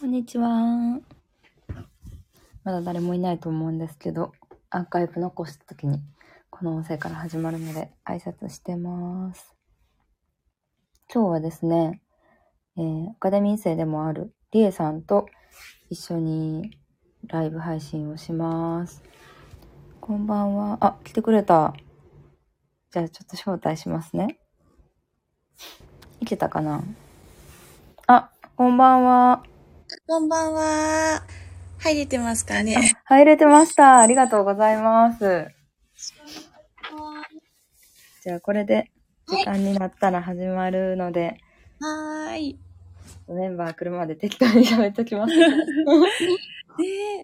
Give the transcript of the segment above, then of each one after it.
こんにちは。まだ誰もいないと思うんですけど、アーカイブ残した時にこの音声から始まるので挨拶してます。今日はですね、えーアカデミー生でもあるリエさんと一緒にライブ配信をします。こんばんは。あ、来てくれた。じゃあちょっと招待しますね。いけたかな？あ、こんばんは。こんばんは。入れてますかね？入れてました。ありがとうございます。じゃあこれで時間になったら始まるので、はーい。メンバー来るまで適当に喋っときます。ね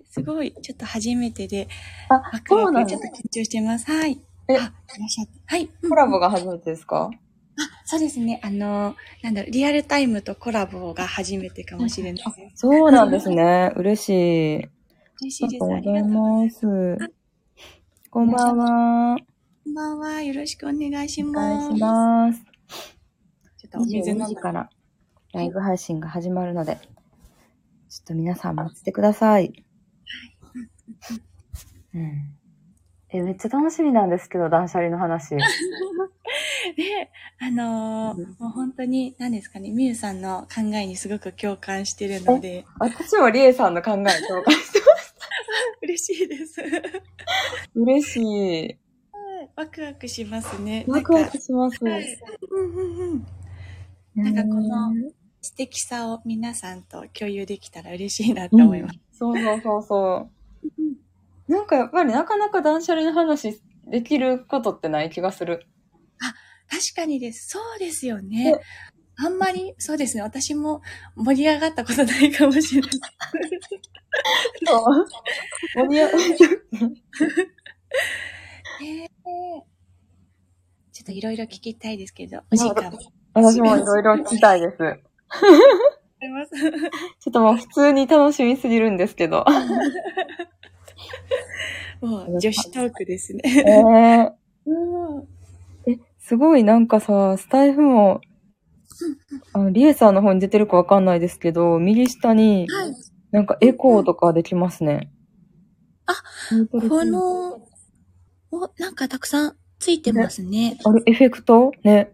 え、すごい。ちょっと初めてで、あそうなちょっと緊張してます。はい。えあ、いらっしゃって。はい。うんコラボが初めてですか？あ、そうですね。あの、なんだろう、リアルタイムとコラボが初めてかもしれないです。そうなんですね。嬉しい。嬉しいです。ありがとうござい。ます。こんばんは。こんばんは。よろしくお願いしおます。願いします。ちょっとお水飲22んだ時からライブ配信が始まるので、ちょっと皆さん待っててください。うん。え、めっちゃ楽しみなんですけど、断捨離の話。で、あのーうんもう本当に、何ですかね、みゆさんの考えにすごく共感してるので、私もリエさんの考え共感して 嬉しいです。嬉しい。ワクワクしますね。ワクワクします。なんかこの素敵さを皆さんと共有できたら嬉しいなって思います。そうそうそうそう。なんかやっぱりなかなか断捨離の話できることってない気がする。確かにです。そうですよね。あんまり、そうですね。私も盛り上がったことないかもしれない。そう。盛り上がえーちょっといろいろ聞きたいですけど、お時間も私もいろいろ聞きたいです。ちょっともう普通に楽しみすぎるんですけど。もう女子トークですね。えー、うんえ、すごいなんかさ、スタイフも、あの、リエさんの方に出てるかわかんないですけど、右下にはい。なんかエコーとかできますね。あ、この、お、なんかたくさんついてますね。あれ、エフェクト？ね。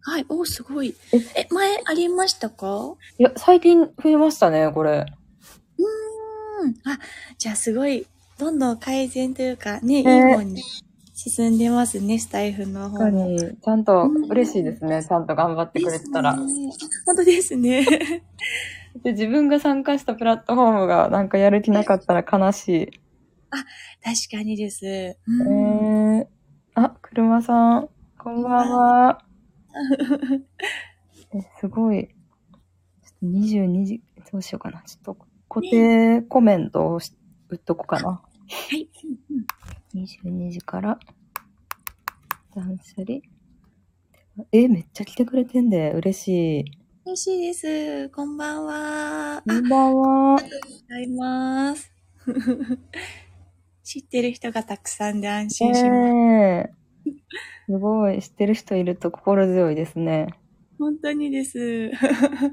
はい。お、すごい。ええ、前ありましたか？いや、最近増えましたね、これ。うん。あ、じゃあすごい、どんどん改善というか、ね、いいね方に進んでますね、スタイフの方も。確かに、ちゃんと嬉しいですね、ちゃんと頑張ってくれてたら。本当ですね。で、自分が参加したプラットフォームがなんかやる気なかったら悲しい。確かにです。えうんー、あ、車さん、こんばんは。え、すごい。ちょっと22時、どうしようかな。ちょっと固定コメントをし打っとこうかな。はい。うんうん22時から、断捨離。え、めっちゃ来てくれてんで、嬉しい。嬉しいです。こんばんは。あ、こんばんは。ございます。知ってる人がたくさんで安心します。ねえ。すごい、知ってる人いると心強いですね。本当にです。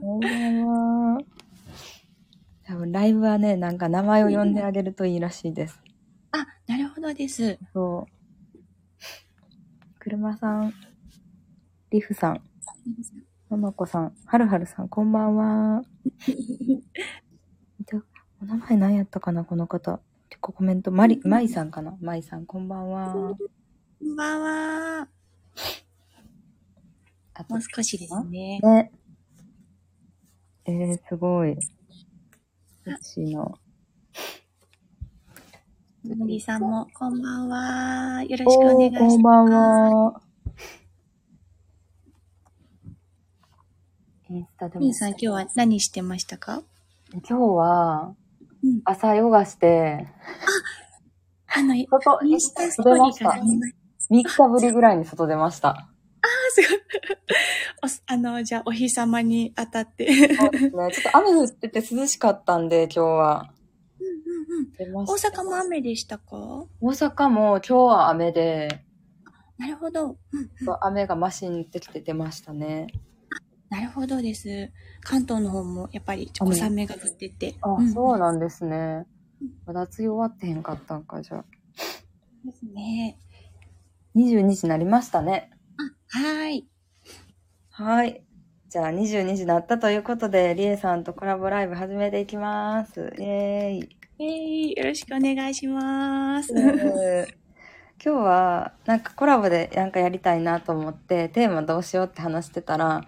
こんばんは。多分ライブはね、なんか名前を呼んであげるといいらしいです。あ、なるほどです。そう。車さん、リフさん、ママコさん、はるはるさん、こんばんは。でお名前何やったかな、この方。結構コメント、マリ、マイさんかな。マイさん、こんばんは。こんばんは。あともう少しですね。ね。えー、すごい。嬉しいな。森さんも、こんばんは。よろしくお願いします。こんばんは。インスタでも。さん、今日は何してましたか？今日はうん、朝ヨガして、あの、イ外、ンスタストーリーから見ま3日ぶりぐらいに外出ました。あ、すごい。おすあの、じゃあ、お日様に当たって。そうですね。ちょっと雨降ってて涼しかったんで、今日は。出ました大阪も雨でしたか？大阪も今日は雨で、なるほど。う雨がマシにってきて出ましたね。なるほどです。関東の方もやっぱり小雨が降ってて。あ、んそうなんですね。まだ梅雨終わってへんかったんか、じゃあ。ですね。22時になりましたね。はい。はい。じゃあ22時になったということで、りえさんとコラボライブ始めていきます。イェーイ。えー、よろしくお願いします。今日はなんかコラボでなんかやりたいなと思ってテーマどうしようって話してたら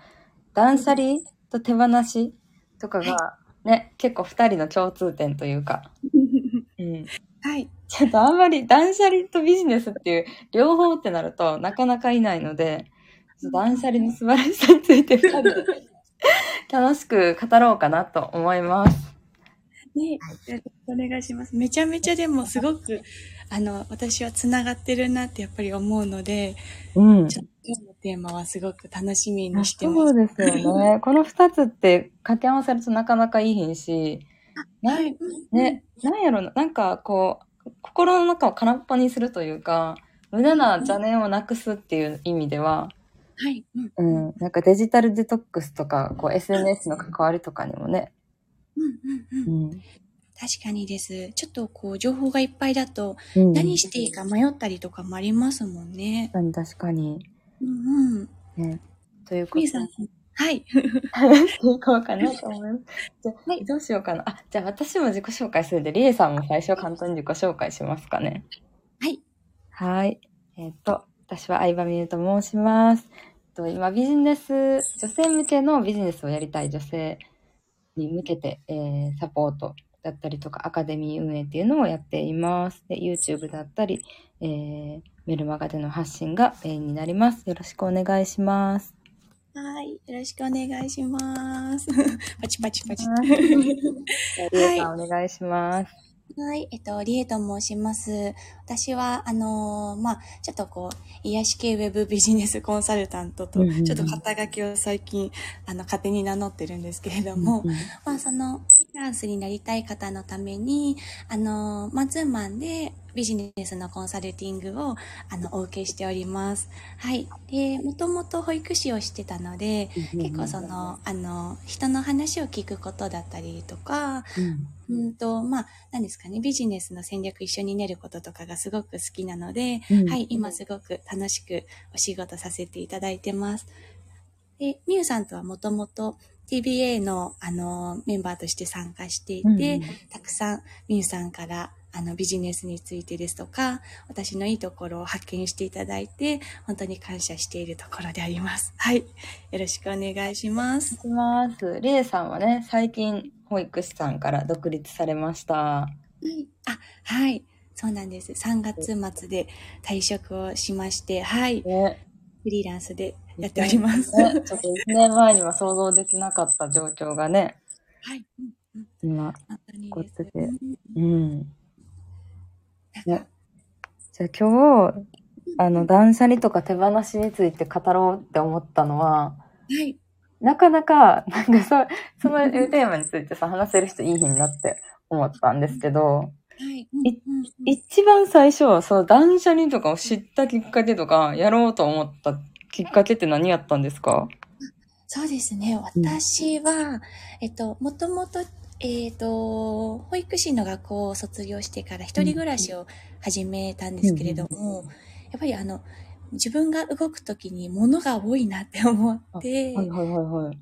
断捨離と手放しとかがね、結構二人の共通点というか、うん、はい。ちょっとあんまり断捨離とビジネスっていう両方ってなるとなかなかいないので、断捨離の素晴らしさについて二人で楽しく語ろうかなと思います。ね、よろしくお願いします。めちゃめちゃでもすごく、あの、私は繋がってるなってやっぱり思うので、うん。ちょっと今日のテーマはすごく楽しみにしてます。そうですよね。この二つって掛け合わせるとなかなかいい品し、なはい。ね、なんやろな、なんかこう、心の中を空っぽにするというか、無駄な邪念をなくすっていう意味では、はい。うん。うん、なんかデジタルデトックスとか、こう SNS の関わりとかにもね、うんうんうん。うん。確かにです。ちょっとこう、情報がいっぱいだと、うん、何していいか迷ったりとかもありますもんね。確かに確かに。うんうん。ね。ということではい。話していこうかなと思います。じゃあ、はいどうしようかな。あ、じゃあ私も自己紹介するんで、りえさんも最初簡単に自己紹介しますかね。はい。はい。えっ、と、私は相葉美優と申します。えっと今、ビジネス、女性向けのビジネスをやりたい女性に向けて、えーサポートだったりとか、アカデミー運営っていうのをやっています。で、YouTube だったり、えーメルマガでの発信がメインになります。よろしくお願いします。はい。よろしくお願いします。パチパチパチ。はい お願いします。はい、えっと、リエと申します。私は、あのーまあ、ちょっとこう、癒し系ウェブビジネスコンサルタントと、ちょっと肩書きを最近、あの、勝手に名乗ってるんですけれども、うんうんまあ、その、ランスになりたい方のために、あの、マンツーマンでビジネスのコンサルティングを、あの、お受けしております。はい。で、もともと保育士をしてたので、結構その、あの、人の話を聞くことだったりとか、うんうんと、まあ、何ですかね、ビジネスの戦略一緒に練ることとかがすごく好きなので、うんはい、今すごく楽しくお仕事させていただいてます。で、みゆさんとはもともと TBA の、あの、メンバーとして参加していて、うんうんたくさんみゆさんから、あの、ビジネスについてですとか、私のいいところを発見していただいて、本当に感謝しているところであります。はい。よろしくお願いします。します。りえさんはね、最近保育士さんから独立されました。はい。あ、はい。そうなんです。3月末で退職をしまして、はい。ね、フリーランスでやっております。ね、ちょっと1年前には想像できなかった状況がね、はい。うんうん今。こうやっててうんじゃあ今日、あの、断捨離とか手放しについて語ろうって思ったのは、はい。なかなか、なんかそ、そのテーマについてさ、話せる人いい日になって思ったんですけど、はい。一番最初、その断捨離とかを知ったきっかけとか、やろうと思ったきっかけって何やったんですか？そうですね。私は、えっと、もともと、えっと、保育士の学校を卒業してから一人暮らしを始めたんですけれども、やっぱりあの、自分が動くときに物が多いなって思って、はいはいはいはい。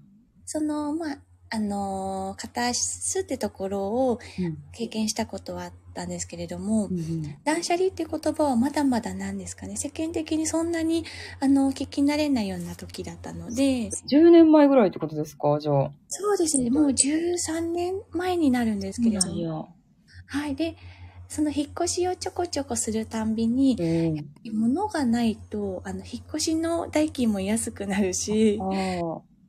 その、まあ、あの、片すってところをうん経験したことはあったんですけれども、うん断捨離っていう言葉はまだまだなんですかね。世間的にそんなに、あの、聞き慣れないような時だったので、10年前ぐらいってことですか？じゃあ。そうですね。もう13年前になるんですけれども。はい。で、その引っ越しをちょこちょこするたんびに、うん。物がないと、あの、引っ越しの代金も安くなるし。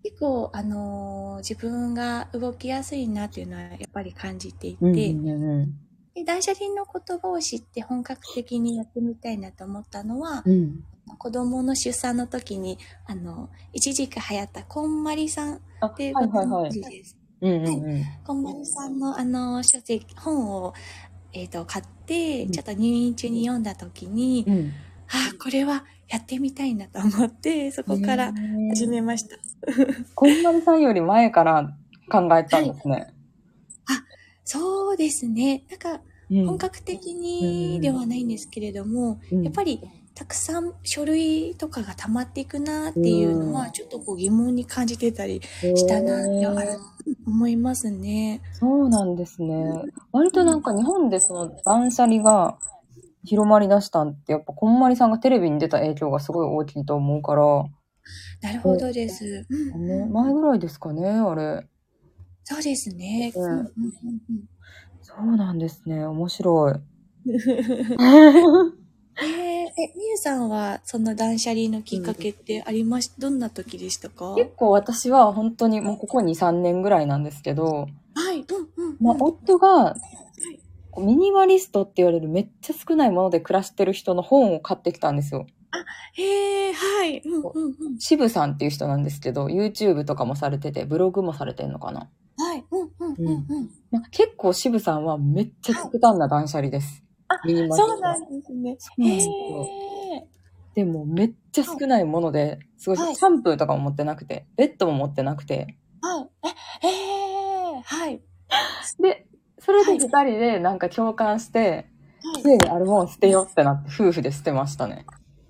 結構、あのー自分が動きやすいなっていうのはやっぱり感じていて、うんうんうんで断捨離の言葉を知って本格的にやってみたいなと思ったのは、うん。子供の出産の時に、あの、一時期流行ったこんまりさんっあ、ていうごはい。存知です。うんうんうん。こんまりさんのあの書籍、本を、えっ、と、買って、うんちょっと入院中に読んだ時に、うん。あ、これはやってみたいなと思って、そこから始めました。こんまりさんより前から考えたんですね。そうですね。なんか、うん本格的にではないんですけれども、うんやっぱりたくさん書類とかが溜まっていくなっていうのは、ちょっとこう疑問に感じてたりしたなって思いますね。そうなんですね。割となんか日本でその断捨離が広まり出したんって、やっぱこんまりさんがテレビに出た影響がすごい大きいと思うから、なるほどです。うんね、前ぐらいですかね、あれ。そうですね。うんうんうんうんそうなんですね。面白い。う んえーえ、みゆさんはその断捨離のきっかけってありまし、どんな時でしたか？結構私は本当にもうここ2、3年ぐらいなんですけど、はい。うんうんうん。まあ、夫が、ミニマリストって言われるめっちゃ少ないもので暮らしてる人の本を買ってきたんですよ。へえ、はい。うんうんうん。渋さんっていう人なんですけど、YouTube とかもされてて、ブログもされてんのかな。はい。うんうんうんうん。まあ、結構渋さんはめっちゃ極端な断捨離です。ミニマリストそうなんですね。そうなんへです。でもめっちゃ少ないもので、すごい、はいシャンプーとかも持ってなくて、ベッドも持ってなくて、はい。え、へえ。はい。で、それで二人でなんか共感して、ついにあるもん捨てようってなって夫婦で捨てましたね。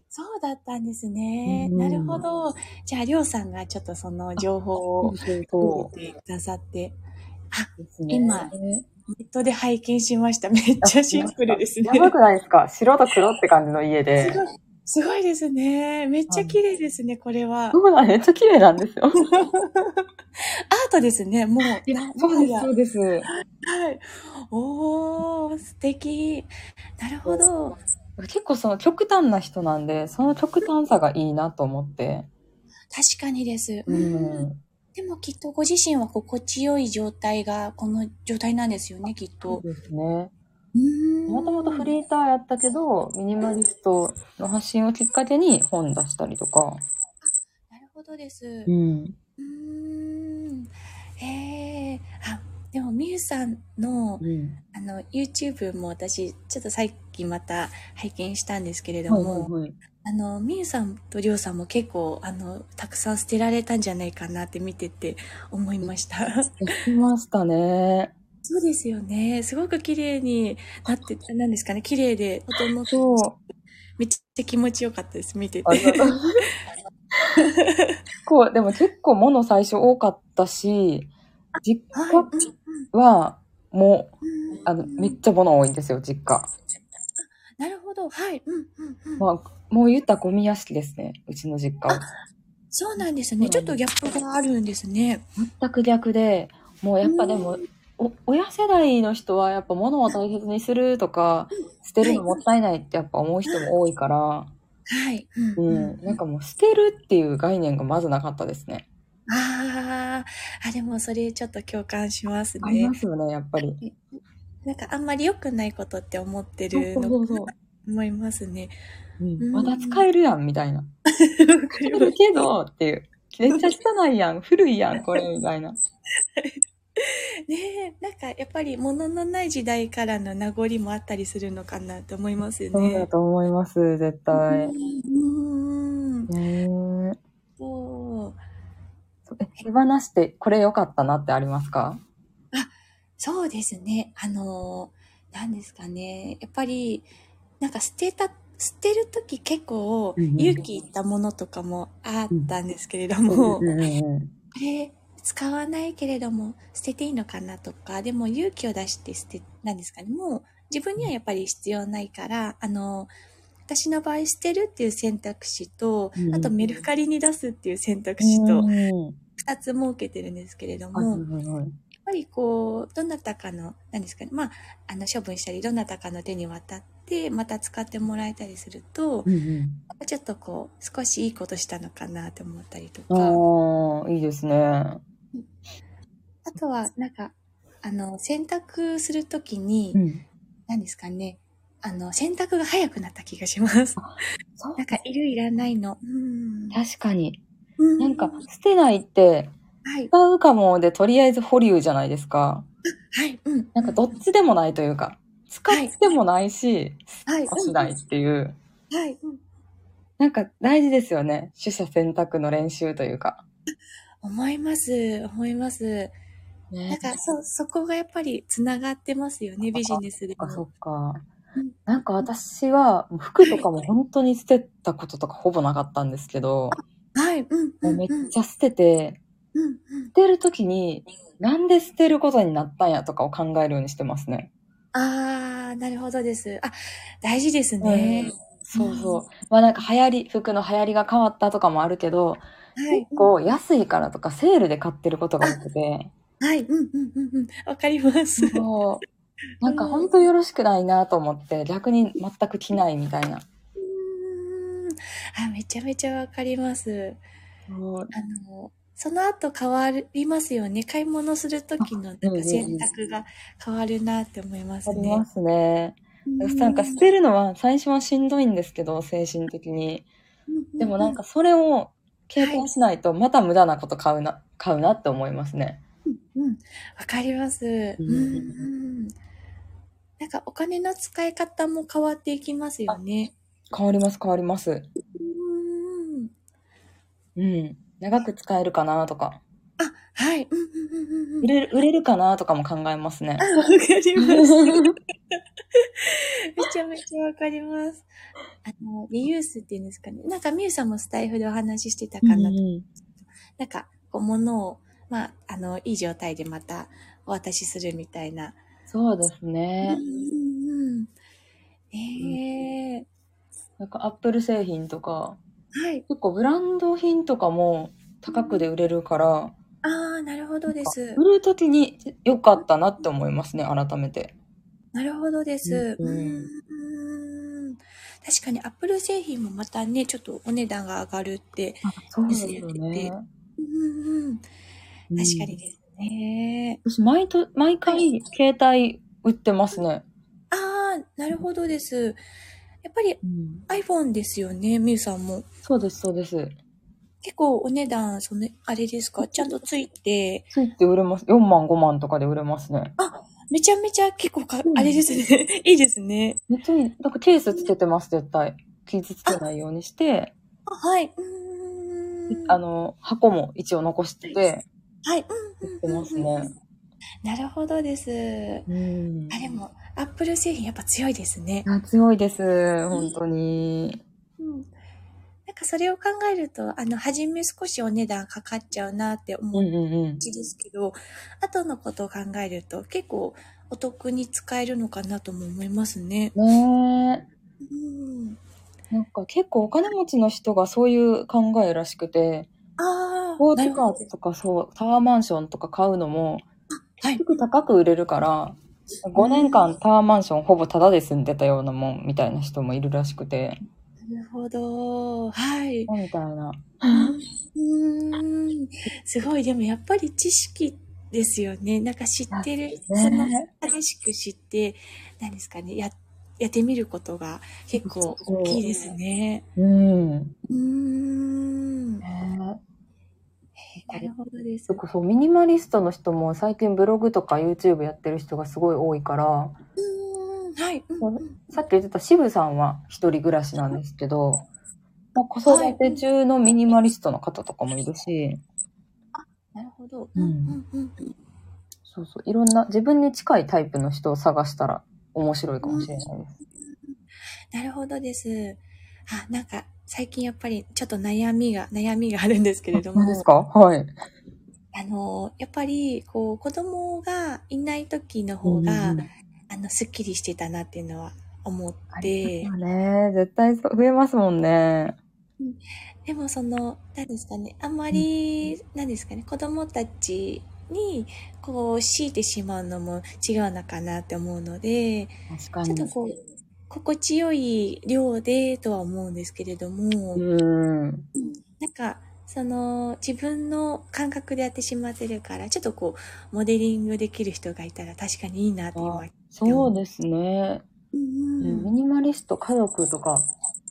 そうだったんですね。うんなるほど。じゃあ、りょうさんがちょっとその情報をそう送ってくださって、ですね。今ネットで拝見しました。めっちゃシンプルですね。やばくないですか？白と黒って感じの家すで。すごいですね。めっちゃ綺麗ですね、これは。そうなんめっちゃ綺麗なんですよ。アートですね、もう。なそうです、そうです。はい。おー、素敵。なるほど。結構その極端な人なんで、その極端さがいいなと思って。確かにです。ううんん。でもきっとご自身は心地よい状態がこの状態なんですよね、きっと。そうですね。ももともとフリーターやったけど、ミニマリストの発信をきっかけに本出したりとか。なるほどです。ん。うーん。へえ。あ、でもみゆさんのうん。あの YouTube も私ちょっとさっきまた拝見したんですけれどはいも、はいはい。あのみゆさんとりょうさんも結構あのたくさん捨てられたんじゃないかなって見てて思いました。やってましたね。そうですよね。すごく綺麗になって、なんですかね、綺麗で、整って、そう。めっちゃ気持ちよかったです、見てて。ありがとう。こう、でも結構物最初多かったし、実はい。家はもう、うんうんあの、めっちゃ物多いんですよ、実家。なるほど。はい。うんうんうん。まあ、もう言ったらゴミ屋敷ですね、うちの実家は。そうなんですね。ちょっとギャップがあるんですね。全く逆で、もうやっぱでも、お親世代の人はやっぱ物を大切にするとか、捨てるのもったいないってやっぱ思う人も多いから、はい。ううん、なんかもう捨てるっていう概念がまずなかったですね。あーあ、でもそれちょっと共感しますねありま。すよね、やっぱり。なんかあんまり良くないことって思ってるのか。思いますね。うんまだ使えるやん、みたいな。使えるけど、っていう。めっちゃ汚いやん、古いやん、これ、みたいな。ねえ、なんかやっぱり物のない時代からの名残もあったりするのかなと思いますよね。そうだと思います、絶対。うん。ねえそう。え手放してこれ良かったなってありますか？そうですね。あの、何ですかね。やっぱり、なんか捨てた、捨てるとき結構勇気いったものとかもあったんですけれども、これ使わないけれども捨てていいのかなとか、でも勇気を出して捨て、なんですかね。もう自分にはやっぱり必要ないから、あの、私の場合捨てるっていう選択肢と、うんあとメルカリに出すっていう選択肢とうん二つ設けてるんですけれどはいも、はいはいやっぱりこう、どなたかの、何ですかね、まあ、あの、処分したり、どなたかの手に渡って、また使ってもらえたりすると、うんうんちょっとこう、少しいいことしたのかなと思ったりとか、ああ、いいですね。あとは、なんか、あの、洗濯するときに、うん。何ですかね、あの、洗濯が早くなった気がします。そうなんか、いるいらないの。うん。確かに。うなんか、捨てないって、はい。使うかもで、とりあえず保留じゃないですか。はい。うん。なんか、どっちでもないというか、使ってもないし、はい。しないっていう。はい。うん。なんか大事ですよね。取捨選択の練習というか。思います、思います。なんね。か、そ、そこがやっぱり繋がってますよね、ビジネスでそっかそも。っかうん。なんか私は服とかも本当に捨てたこととかほぼなかったんですけど、はい、うん、もう、うんめっうん、ちゃ捨てて、うん、うん。捨てるときになんで捨てることになったんやとかを考えるようにしてますね。あー、なるほどです。あ、大事ですね。そうそう。まあなんか流行り、服の流行りが変わったとかもあるけど、はい結。構安いからとかセールで買ってることが多くて、はい、うん、うん、うん、うん。わかります。そう。なんか本当よろしくないなと思って、逆に全く着ないみたいな。うーんあ、めちゃめちゃわかります。あの、その後変わりますよね。買い物するときのなんか選択が変わるなって思いますね。ありますね。うんなんか捨てるのは最初はしんどいんですけど、精神的に。でもなんか、それを経験しないとまた無駄なこと買うな、買うなって思いますね。うんうん、わかります。うんうんうんなんかお金の使い方も変わっていきますよね。変わります変わります。うんうん。長く使えるかなとか、あ、はい。うんうんうんうん売れる、売れるかなとかも考えますねあ。わかります。めちゃめちゃわかります。あの、リユースっていうんですかね。なんか、ミュウさんもスタイフでお話ししてたかな。うんなんか、こう、物を、まあ、あの、いい状態でまたお渡しするみたいな。そうですうんね。ええなんかアップル製品とか、はい。結構ブランド品とかも高くで売れるから、ああ、なるほどです。売るときに良かったなって思いますね、改めて。なるほどです。ううんん。確かに、アップル製品もまたね、ちょっとお値段が上がるって。そうですよね。うんうん。確かにですね。私、毎と、毎回、携帯売ってますね。ああ、なるほどです。やっぱり iPhone ですよね、みゆさんも。そうです、そうです。結構お値段、その、あれですか？ちゃんとついて、ついて売れます。4万、5万とかで売れますね。めちゃめちゃ結構かう、んあれですね。いいですね。めっちゃいい。だからケースつけてます、絶対。傷つけないようにして、あはい。あの、箱も一応残してて、はい。売ってうんうんうんますね。なるほどです。うん。あ、でも、アップル製品やっぱ強いですね。あ強いです、本当に。うん。なんかそれを考えると、あの、初め少しお値段かかっちゃうなって思うんううんうん。ちですけど、後のことを考えると結構お得に使えるのかなとも思いますね。ねうん。え。なんか結構お金持ちの人がそういう考えらしくて、ああ、スポーツなるほどカーとかそう、タワーマンションとか買うのも、はい結。構高く売れるから、5年間タワーマンションほぼタダで住んでたようなもんみたいな人もいるらしくて、なるほど。はい。みたいな。うーん。すごい。でもやっぱり知識ですよね。なんか知ってる、ねその、正しく知って、何ですかね、や、やってみることが結構大きいですね。うん。うーん。ねなるほどですそ。う、ミニマリストの人も最近ブログとか YouTube やってる人がすごい多いから。はい。うんうんさっき言ってた渋さんは一人暮らしなんですけど、まあ、子育て中のミニマリストの方とかもいるし、なるほど。うんうんうんうん。そうそう、いろんな自分に近いタイプの人を探したら面白いかもしれないです。なるほどです。あ、なんか、最近やっぱりちょっと悩みが、悩みがあるんですけれども、何ですか？はい。あの、やっぱり、こう、子供がいない時の方が、うんあの、スッキリしてたなっていうのは思ってね。絶対増えますもんね。でもその、何ですかね、あんまり、何ですかね、子供たちに、こう、強いてしまうのも違うのかなって思うので、確かに。ちょっとこう、心地よい量でとは思うんですけれども、うん。なんか、その、自分の感覚でやってしまってるから、ちょっとこう、モデリングできる人がいたら確かにいいなって今。そうですね。うんうんミニマリスト、家族とか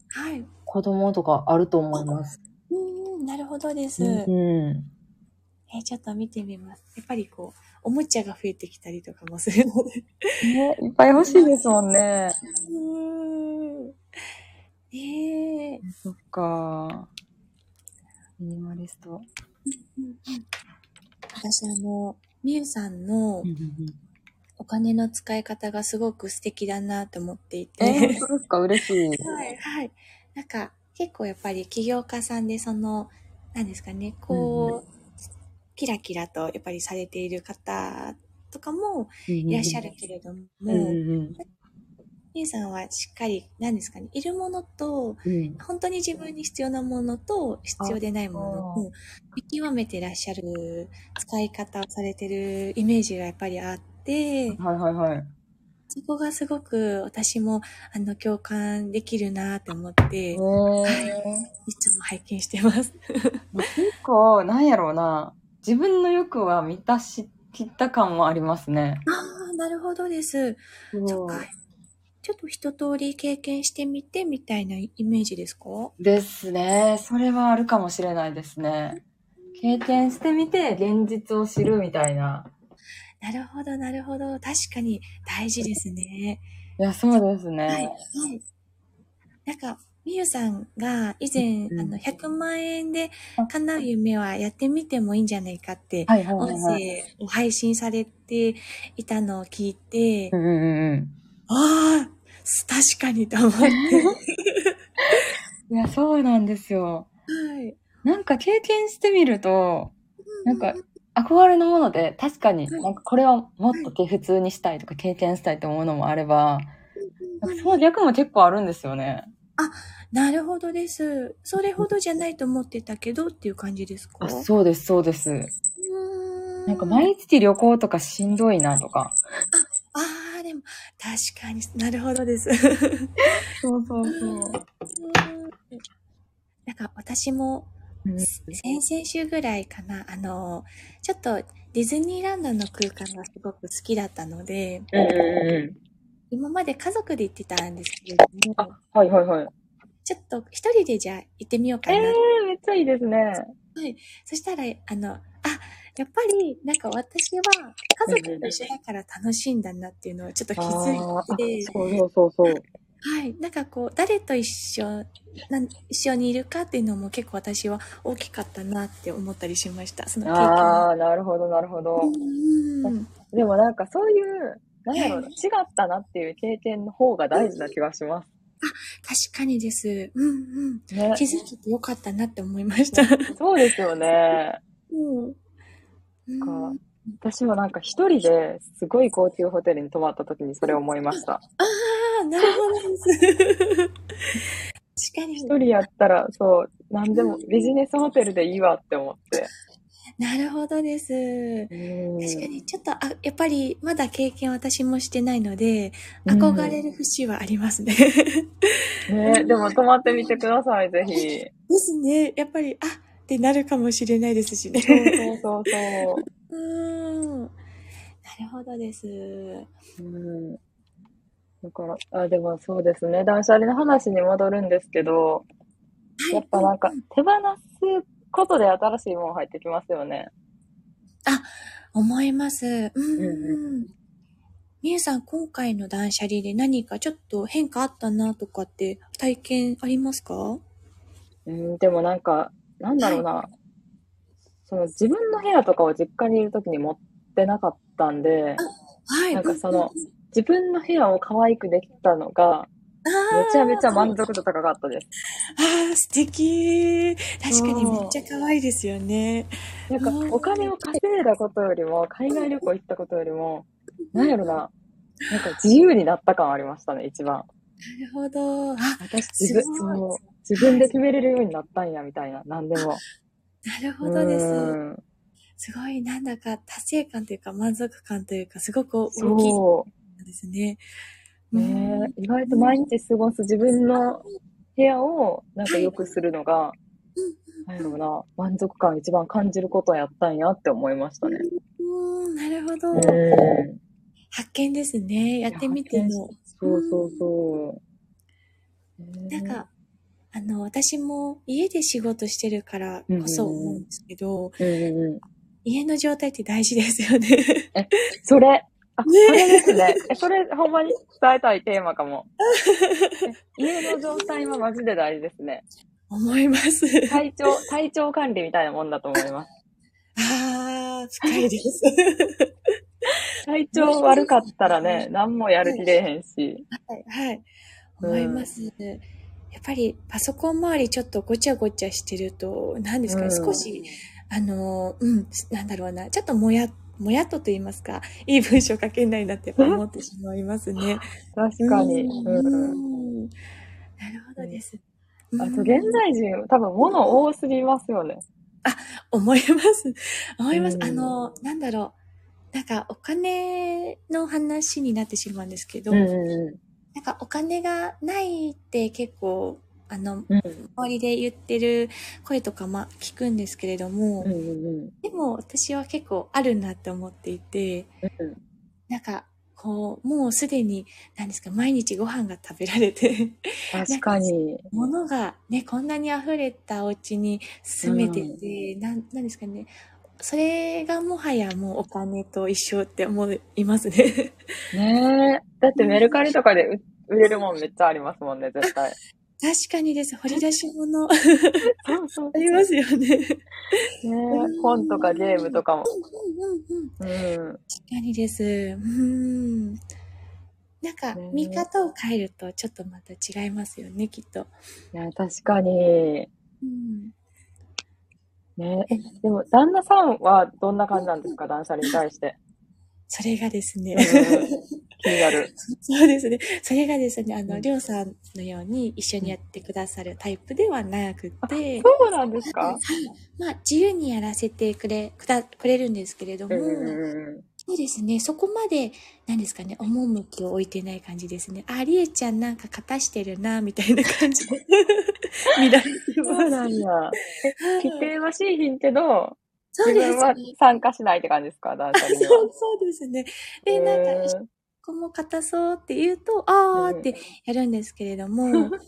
はい。子供とかあると思います。うん、なるほどです。うん。えーちょっと見てみます。やっぱりこう、おもちゃが増えてきたりとかもするので。ね、いっぱい欲しいですもんね。うーんええそっか。ミニマリスト。うん私あの、みゆさんのお金の使い方がすごく素敵だなと思っていて。えー、そうですか？嬉しい。はいはい。なんか結構やっぱり起業家さんでその、なんですかね、こう、キラキラとやっぱりされている方とかもいらっしゃるけれども、うんうんさんはしっかり、なんですかね、いるものと、うん。本当に自分に必要なものと必要でないものを見極めてらっしゃる使い方をされてるイメージがやっぱりあって、はいはいはい。そこがすごく私もあの共感できるなって思って、えー、いつも拝見してます。結構、なんやろうな。自分の欲は満たしきった感もありますね。ああ、なるほどです。そっか。ちょっと一通り経験してみてみたいなイメージですか？ですね。それはあるかもしれないですね。経験してみて、現実を知るみたいな。なるほど、なるほど。確かに大事ですね。いや、そうですね。はい。はい。なんか、みゆさんが以前、うんあの、100万円で叶う夢はやってみてもいいんじゃないかって、音。声を配信されていたのを聞いて、うんうんうんああ、確かにと思って。うん。いや、そうなんですよ。はい。なんか経験してみると、なんか憧れのもので、確かになんかこれはもっと手普通にしたいとか経験したいと思うのもあれば、その逆も結構あるんですよね。なるほどです。それほどじゃないと思ってたけどっていう感じですか？あ、そうです、そうです。なんか毎日旅行とかしんどいなとか。ああ、でも、確かになるほどです。そうそうそう。なんか私もうん先々週ぐらいかな、あの、ちょっとディズニーランドの空間がすごく好きだったので、うんうんうん。今まで家族で行ってたんですけれども、あ、はいはいはい。ちょっと一人でじゃあ行ってみようかな。えー、めっちゃいいですね。そしたら、あの、あ、やっぱり、なんか私は家族と一緒だから楽しいんだなっていうのをちょっと気づいて、そうそうそうそう。はい。なんかこう、誰と一緒、なん一緒にいるかっていうのも結構私は大きかったなって思ったりしました。その経験。ああ、なるほどなるほど。うんでもなんかそういう、なんやろうは違ったなっていう経験の方が大事な気がします。確かにです。うんうん。ね。気づけてよかったなって思いました。そうですよね。うん。うんか私もなんか一人ですごい高級ホテルに泊まった時にそれを思いました。ああ、なるほどです。確かに。一人やったら、そう、なんでもビジネスホテルでいいわって思って。なるほどです。確かに、ちょっと、あ、やっぱり、まだ経験私もしてないので、うん憧れる節はありますね。ねでも泊まってみてください、ぜひ。ですね。やっぱり、あってなるかもしれないですしね。そうそうそうそう。うーん。なるほどです。うんだから、あ、でもそうですね。断捨離の話に戻るんですけど、やっぱなんか手放すことで新しいもの入ってきますよね。思います。うんうんうん。みゆさん、今回の断捨離で何かちょっと変化あったなとかって体験ありますか？うん、でもなんか、なんだろうな。その自分の部屋とかを実家にいるときに持ってなかったんで、はい。なんかその、自分の部屋を可愛くできたのが、めちゃめちゃ満足度高かったです。ああ、素敵。確かにめっちゃ可愛いですよね。なんか、お金を稼いだことよりも、海外旅行行ったことよりも、なんやろな、なんか自由になった感ありましたね、一番。なるほど。あ、私自分、そう自分で決めれるようになったんや、みたいな、なんでも。なるほどです。うんすごい、なんだか達成感というか満足感というか、すごく大きいそですね。ね意外と毎日過ごす自分の部屋をなんか良くするのが、なんやろうな、満足感一番感じることやったんやって思いましたね。うん、なるほど。うん。発見ですね。やってみても。そうそうそう。なんか、あの、私も家で仕事してるからこそ思うんですけど。家の状態って大事ですよね。それ、あ、それですね。え、それ、ほんまに伝えたいテーマかも。え 家の状態はマジで大事ですね。思います。体調、体調管理みたいなもんだと思います。ああ、深いです。体調悪かったらね、何もやる気へんし。はい、はい。うん思います。やっぱりパソコン周りちょっとごちゃごちゃしてると、何ですかね、うん少し、あの、うん、なんだろうな、ちょっともや、もやっとと言いますか、いい文章書けないなってやっぱ思ってしまいますね。確かに。うんうん。なるほどです。あと、うん現在人、多分物多すぎますよね。思います。思います。うんあの、なんだろう。なんかお金の話になってしまうんですけど、なんかお金がないって結構、あの、んうん。周りで言ってる声とかま聞くんですけれども、うんうんでも私は結構あるなって思っていて、うん。なんかこう、もうすでに、何ですか、毎日ご飯が食べられて、確かに。物がね、こんなに溢れたお家に住めてて、なん、なんですかね、それがもはやもうお金と一緒って思いますね。ねえ。だってメルカリとかで売売れるもんめっちゃありますもんね、絶対。確かにです。掘り出し物あそうそうりますよね。ねえ本とかゲームとかも。うん。確かにです。うん。なんかね、見方を変えるとちょっとまた違いますよね、きっと。いや、確かに。うん。ねえ。でも、旦那さんはどんな感じなんですか？断捨離に対して。それがですね、気になる。そうですね。それがですね、あの、うんりょうさんのように一緒にやってくださるタイプではなくて、そうなんですか？まあ、自由にやらせてくれ、くだ、くれるんですけれども、そうですね、そこまで、何ですかね、趣を置いてない感じですね。あ、りえちゃんなんか勝たしてるな、みたいな感じで 見られてうん。そうます。なんや。はい否定はしいひんけど、そうです自分はね。参加しないって感じですか？断捨離。そうそうですね。で、なんか、ここも硬そうって言うと、あーってやるんですけれども、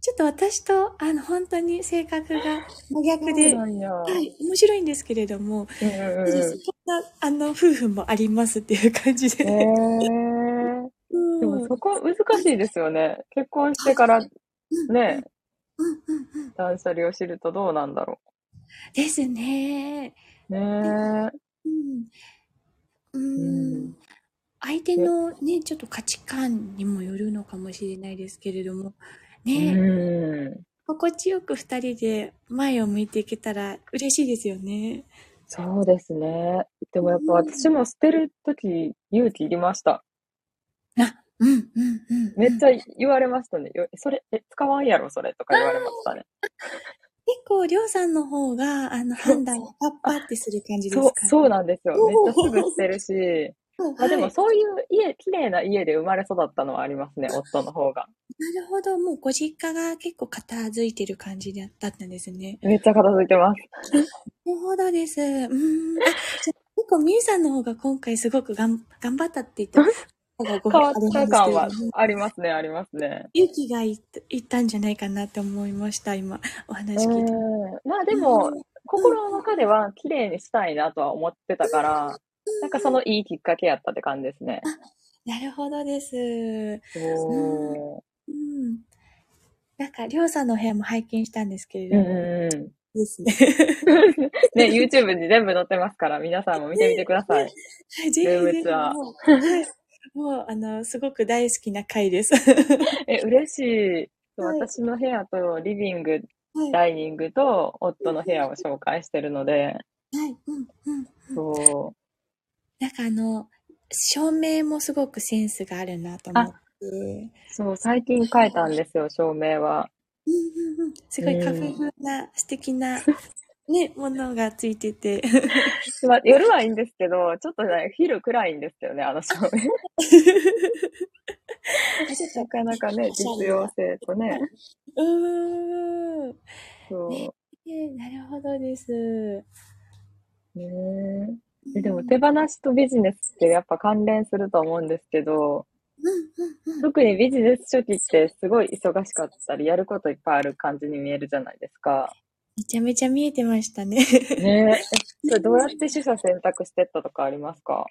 ちょっと私と、あの、本当に性格が真逆で、は。い、面白いんですけれども、うんうんそんな、あの、夫婦もありますっていう感じで。うん。へーうんでもそこ難しいですよね。結婚してからね、うんうんうん。断捨離を知るとどうなんだろですね。う。ねうん。相手のね、ちょっと価値観にもよるのかもしれないですけれども、え。ね、うん。心地よく二人で前を向いていけたら嬉しいですよね。そうですね。でもやっぱ私も捨てるとき勇気いりました。あ、うん、うん、うん。めっちゃ言われましたね。よそれ、え、使わんやろ、それとか言われましたね。結構、りょうさんの方が、あの、判断をパッパってする感じですそうか、そうなんですよ。めっちゃすぐ捨てるし、まあでもはいそういう家、綺麗な家で生まれ育ったのはありますね、夫の方が。なるほど。もうご実家が結構片付いてる感じだったんですね。めっちゃ片付いてます。なるほどです。うーん。結構みゆさんの方が今回すごくがん頑張ったって言って、なんかご変わった感はありますね、ありますね。勇気がいったいったんじゃないかなって思いました、今、お話聞いて。うんまあでも、うん心の中では綺麗にしたいなとは思ってたから、なんかそのいいきっかけやったって感じですね。なるほどです。おうん。なんか、りょうさんのお部屋も拝見したんですけれども、うんうん。ですね。ね、YouTube に全部載ってますから、皆さんも見てみてください。はいぜひルームツアーもう、あの、すごく大好きな回です。え、嬉しい。はい私の部屋とリビング、はい。ダイニングと夫の部屋を紹介してるので、はい。うん、うん。うんそなんかあの、照明もすごくセンスがあるなと思って。う、そう、最近変えたんですよ、照明は。うんうんうん。すごいカフェ風な素敵な、ね、ものがついてて。まあ、夜はいいんですけど、ちょっとね、昼暗いんですよね、あの照明。なかなかね、実用性とね。うーん。そう。ねなるほどです。ねえでも手放しとビジネスってやっぱ関連すると思うんですけど。特にビジネス初期ってすごい忙しかったり、やることいっぱいある感じに見えるじゃないですか。めちゃめちゃ見えてましたね。ねえ。それどうやって取捨選択してったとかありますか？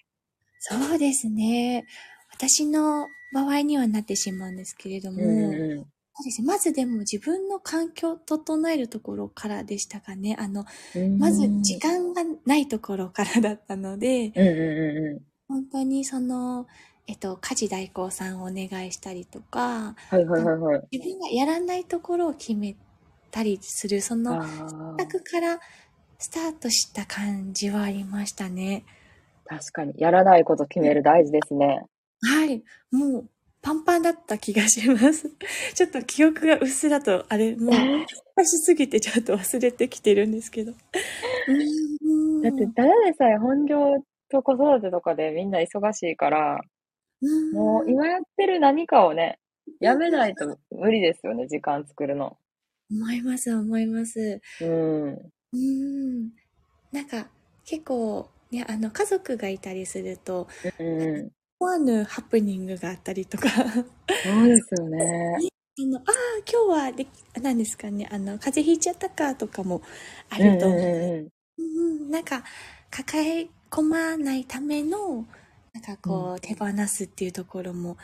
そうですね。私の場合にはなってしまうんですけれども、うんうそうですね。まずでも自分の環境を整えるところからでしたかね。あの、ん。まず時間がないところからだったので、うんうん本当にその、えっと、家事代行さんをお願いしたりとか、ん。はいはいはいはい。自分がやらないところを決めたりする、その、あ選択からスタートした感じはありましたね。あ、確かに。やらないこと決める大事ですね。はい。もう、パンパンだった気がします。ちょっと記憶が薄だと、あれ、もう、難しすぎてちょっと忘れてきてるんですけど。う んだって、ただでさえ本業と子育てとかでみんな忙しいから、うんもう今やってる何かをね、やめないと無理ですよね、時間作るの。思います、思います。うん。うん。なんか、結構、ね、あの、家族がいたりすると、うん。思わぬハプニングがあったりとか、あそうですよね。の、ああ、今日はで、何ですかね、あの、風邪ひいちゃったかとかもあうんうんると思う。うんうんなんか、抱え込まないための、なんかこう、手放すっていうところも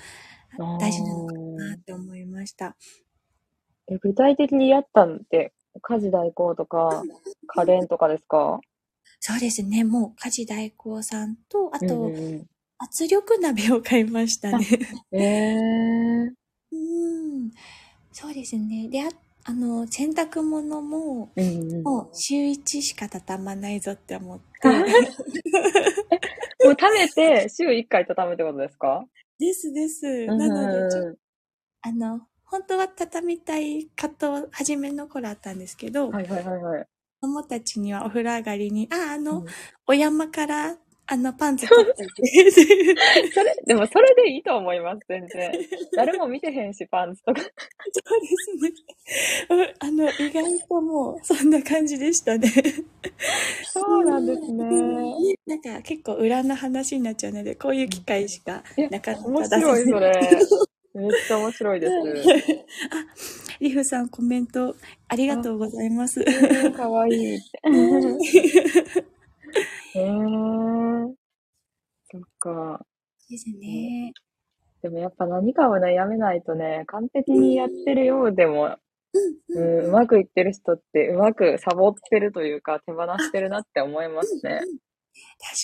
うん。大事なのかあなって思いました。ーえ具体的にやったんって、家事代行とか、家電とかですか？そうですね、もう家事代行さんと、あうんと、うんうん圧力鍋を買いましたね。えー。うん。そうですね。で、ああの、洗濯物も、うんうん。ももう週1しか畳まないぞって思って。う貯めて、週1回畳むってことですか？ですです。うんなので、あの、本当は畳みたい葛藤、初めの頃あったんですけど、はいはいはいはい。子供たちにはお風呂上がりに、あ、あの、うんお山から、あの、パンツ取ってて、それ、でもそれでいいと思います、全然。誰も見てへんし、パンツとか。そうですね。う あの、意外ともう、そんな感じでしたね。そうなんですね。なんか結構裏の話になっちゃうので、こういう機会しかなかなか面白い、それ。めっちゃ面白いです。あ、リフさんコメントありがとうございます。えーかわいい。へえー。そっか。ですね。でもやっぱ何かをね、やめないとね、完璧にやってるようでも、うんうん、うまくいってる人って、うまくサボってるというか、手放してるなって思いますね。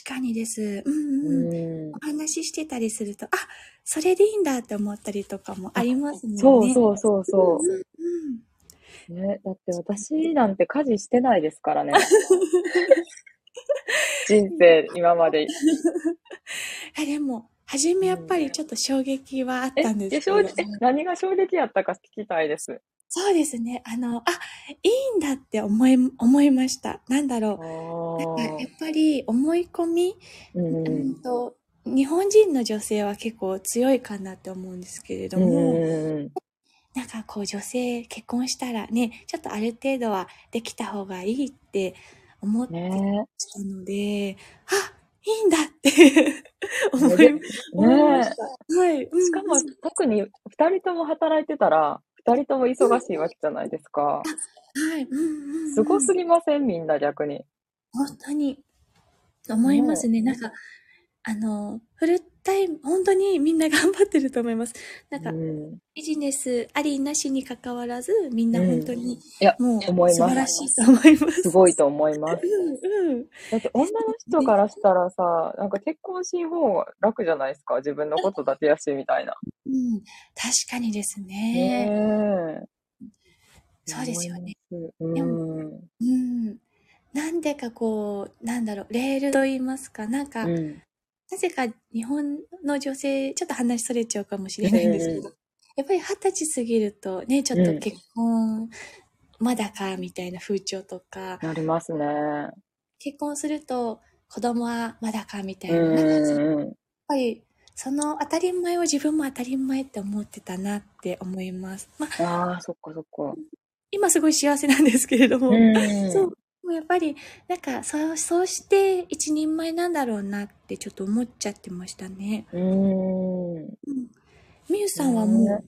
確かにです。うんううん。ん。お話ししてたりすると、あ、それでいいんだって思ったりとかもありますね。そうそうそうそうんうん。う。ね、だって私なんて家事してないですからね。人生、今まで。あでも、初めやっぱりちょっと衝撃はあっえ、たんですえけど。正直え何が衝撃やったか聞きたいです。そうですね。あの、あ、いいんだって思い、思いました。なんだろあう。なんかやっぱり思い込み、うんうんと、日本人の女性は結構強いかなって思うんですけれどうんも、うんなんかこう女性結婚したらね、ちょっとある程度はできた方がいいって思ってねたので、あ、いいんだって思い、ました。はい。うんしかも、特に二人とも働いてたら、二人とも忙しいわけじゃないですか。はい。うんうんうんすごすぎません？みんな逆に。本当に思いますね。なんか、あの、フルタイム、本当にみんな頑張ってると思います。なんか、うん、ビジネスありなしに関わらず、みんな本当に、いや、もう素晴らしいと思います。すごいと思います。うんうん。だって女の人からしたらさ、なんか結婚しん方が楽じゃないですか？自分のことだけやし、みたいな。うん、確かにですね。そうですよね。思います。でうん。うん。なんでかこう、なんだろう、レールと言いますか、なんか、うん。なぜか日本の女性、ちょっと話それちゃうかもしれないんですけど、やっぱり二十歳過ぎるとね、ちょっと結婚、まだか、みたいな風潮とか、なりますね。結婚すると子供はまだか、みたいな。うんやっうん。ぱり、その当たり前を自分も当たり前って思ってたなって思います。まあ、ああ、そっかそっか。今すごい幸せなんですけれども、うん。そう。もうやっぱり、なんか、そう、そうして一人前なんだろうなってちょっと思っちゃってましたね。うん。うん。みゆさんはもう、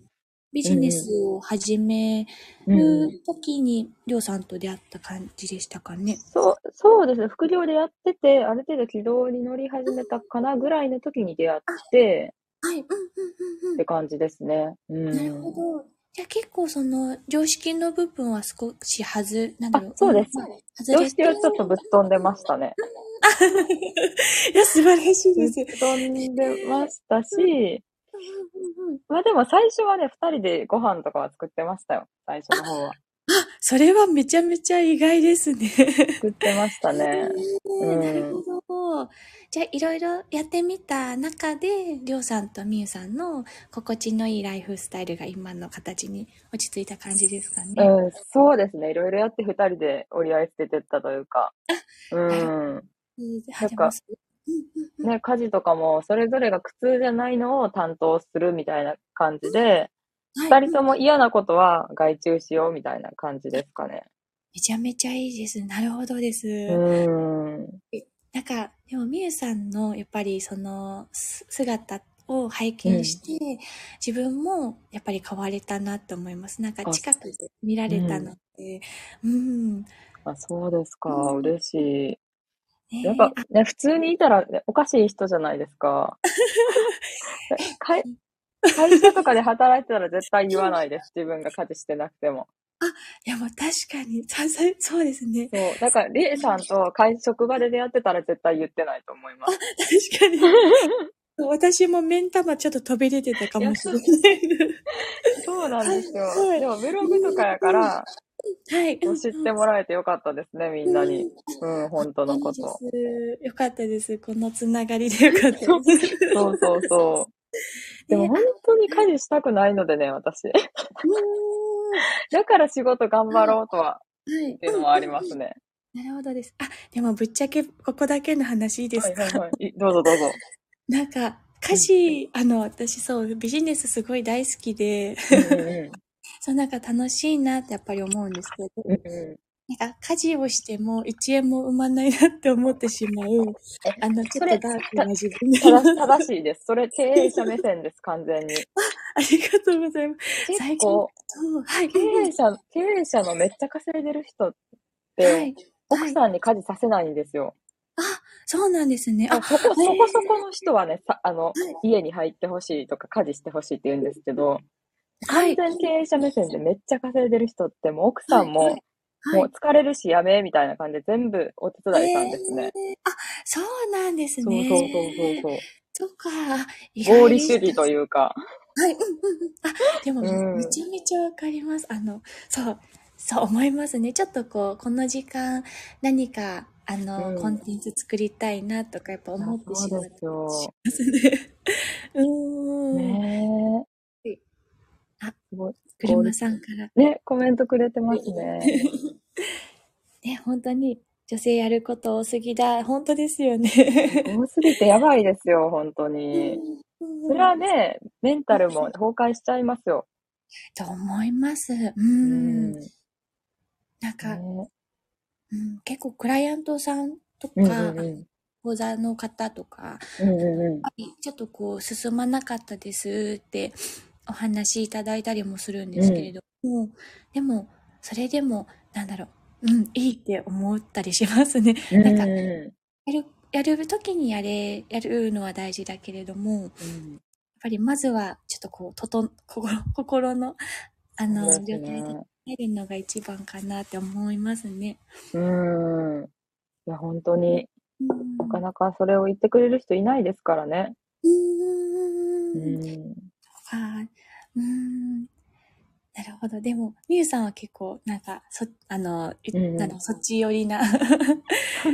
ビジネスを始めうんる時に、りょうさんと出会った感じでしたかね？そう、そうですね。副業でやってて、ある程度軌道に乗り始めたかなぐらいの時に出会って、はい。うんうんうんうんって感じですね。うん。なるほど。じゃあ結構その常識の部分は少し外、なんだろう。あそうです外れ常識はちょっとぶっ飛んでましたね。いや、素晴らしいぶっです。飛んでましたし、まあでも最初はね、二人でご飯とかは作ってましたよ。最初の方は。それはめちゃめちゃ意外ですね。作ってましたね。うんなるほど。じゃあいろいろやってみた中で、りょうさんとみゆさんの心地のいいライフスタイルが今の形に落ち着いた感じですかね。うん、そうですね。いろいろやって二人で折り合いつけてったというか。うん。うん。なんかね、家事とかもそれぞれが苦痛じゃないのを担当するみたいな感じで、二人とも嫌なことは外注しようみたいな感じですかね。めちゃめちゃいいです。なるほどです。うん。なんか、でもみゆさんのやっぱりそのす姿を拝見して、自分もやっぱり変われたなと思います。なんかあ近くで見られたので、うん。あ、そうですか。うん嬉しい。ねやっぱね、普通にいたら、ね、おかしい人じゃないですか。会会社とかで働いてたら絶対言わないです。自分が家事してなくても。いやもう確かに、そうですね。そう。だから、リエさんと会職場で出会ってたら絶対言ってないと思います。確かに。私も目ん玉ちょっと飛び出てたかもしれない。そうなんですよ。はいでも、ブログとかやから、はい。知ってもらえてよかったですね、みんなに。うん、本当のこと。よかったです。このつながりでよかったです。そうそうそう。でも本当に家事したくないのでね、私。だから仕事頑張ろうとは、はい。っていうのはありますね。なるほどです。あ、でもぶっちゃけここだけの話いいですか、はいはいはい。いどうぞどうぞ。なんか、家事、あの、私そう、ビジネスすごい大好きで、そうなんか楽しいなってやっぱり思うんですけど、うんうんなんか家事をしても1円も生まないなって思ってしまう、あの、ちょっとダークな自分正正しいです。それ経営者目線です、完全に。ありがとうございます。最近結構、そう、はい。経営者、経営者のめっちゃ稼いでる人って、はい。奥さんに家事させないんですよ。そうなんですね。あ、そこ、そこそこの人はね、さあの、い家に入ってほしいとか家事してほしいって言うんですけど、はい。完全経営者目線でめっちゃ稼いでる人って、もう奥さんも、はいもう疲れるしやめ、みたいな感じで全部お手伝いさんですね。えーあ、そうなんですね。そうそうそうそう。そっか。合理主義というか。はい、うんうんうん。あ、でも、うんめちゃめちゃわかります。あの、そう、そう思いますね。ちょっとこう、この時間、何か、あの、うんコンテンツ作りたいなとか、やっぱ思ってしまそうですよ。ますね。うーん。ねえ。あすごい。車さんから。ね、コメントくれてますね。ね、本当に、女性やること多すぎだ。本当ですよね。多すぎてやばいですよ、本当に。うんそれはね、メンタルも崩壊しちゃいますよ。と思います。う。うんん。なんか、ねうん、結構クライアントさんとうんか、うんうん講座の方とか、うんうんうんちょっとこう進まなかったですってお話いただいたりもするんですけれども、でもそれでもなんだろう、うん、いいって思ったりしますね。なんかうんやる、やる時にやれ、やるのは大事だけれども、やっうんぱりまずはちょっとこう、とと、心、心の、あの、状態でね入るのが一番かなって思いますね。うん。いや、本当にうんなかなかそれを言ってくれる人いないですからね。うん。ん。はい。うーん。なるほど。でも、みゆさんは結構、なんか、そ、あの、いうんうんあのそっち寄りな。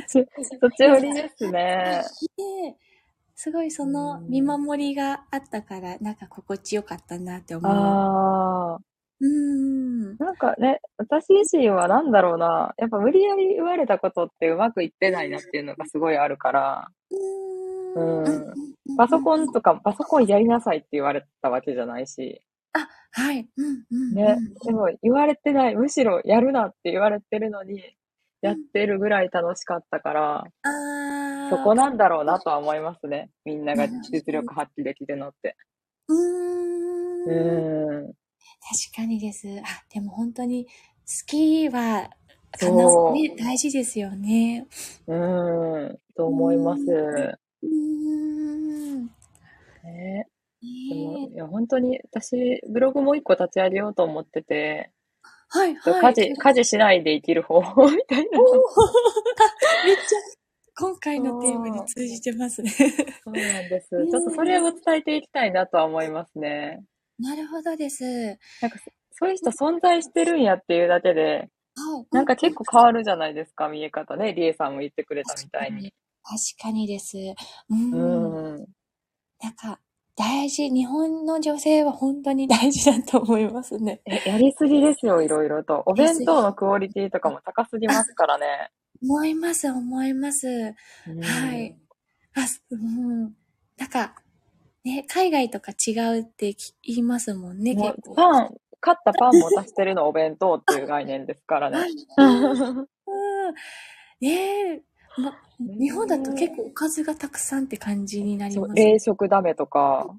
そっち、そっち寄りですね。で、すごいそのうん見守りがあったから、なんか心地よかったなって思う。ああ。うーん。なんかね、私自身はなんだろうな。やっぱ無理やり言われたことってうまくいってないなっていうのがすごいあるから、ううんんパソコンとか、パソコンやりなさいって言われたわけじゃないし、はい。うんうん。ねうん。でも言われてない、むしろやるなって言われてるのに、やってるぐらい楽しかったから、あーそこなんだろうなとは思いますね。みんなが実力発揮できるのって。うーん。うん。かにです。あ、でも本当に、好きは、必ずね、大事ですよね。うーん、と思います。うーん。ね、でねも、いや、本当に、私、ブログもう一個立ち上げようと思ってて、はい、家はい。事、家事しないで生きる方法みたいな。おー あめっちゃ、今回のテーマに通じてますね。そうなんです。ちょっとそれを伝えていきたいなとは思いますね。なるほどです。はい。なんか、そういう人存在してるんやっていうだけで、なんか結構変わるじゃないですか、見え方ね。リエさんも言ってくれたみたいに。確かにです。う。うんん。なんか、大事。日本の女性は本当に大事だと思いますね。え、やりすぎですよ、いろいろと。お弁当のクオリティとかも高すぎますからね。思います、思います。うんはい。あ、すうん。なんか、ね、海外とか違うって言いますもんね、結構。パン、買ったパン持たしてるのお弁当っていう概念ですからね。うん。ねえ、ま、日本だと結構おかずがたくさんって感じになります。冷食ダメとか、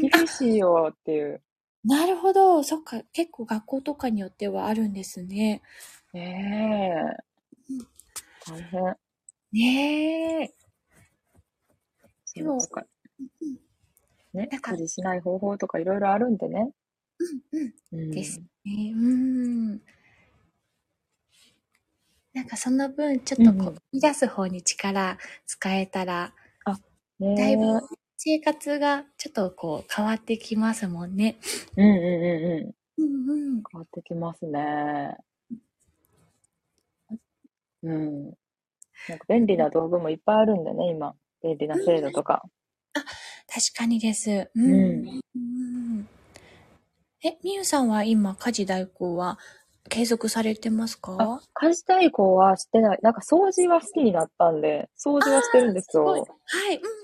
厳しいよっていう。なるほど。そっか。結構学校とかによってはあるんですね。ねえ。大変。ねえ。でもね家事しない方法とかいろいろあるんでね。うんうん。うんですね。うん。なんかその分、ちょっとこう、うんうん生み出す方に力使えたら、ねだいぶ生活がちょっとこう変わってきますもんね。うんうんうんうん。うんうん。変わってきますね。うん。なんか便利な道具もいっぱいあるんでね、今。便利な制度とか。確かにです。う。うんんうんえ、みゆさんは今、家事代行は継続されてますか？あ、家事代行はしてない。なんか掃除は好きになったんで、掃除はしてるんですよ。はい。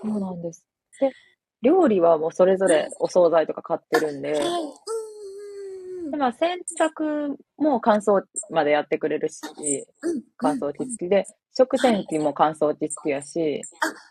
うんそうなんです。で、料理はもうそれぞれお惣菜とか買ってるんで、はい。うんでまあ洗濯も乾燥までやってくれるし、うん乾燥機付きで、食洗機も乾燥機付きやし、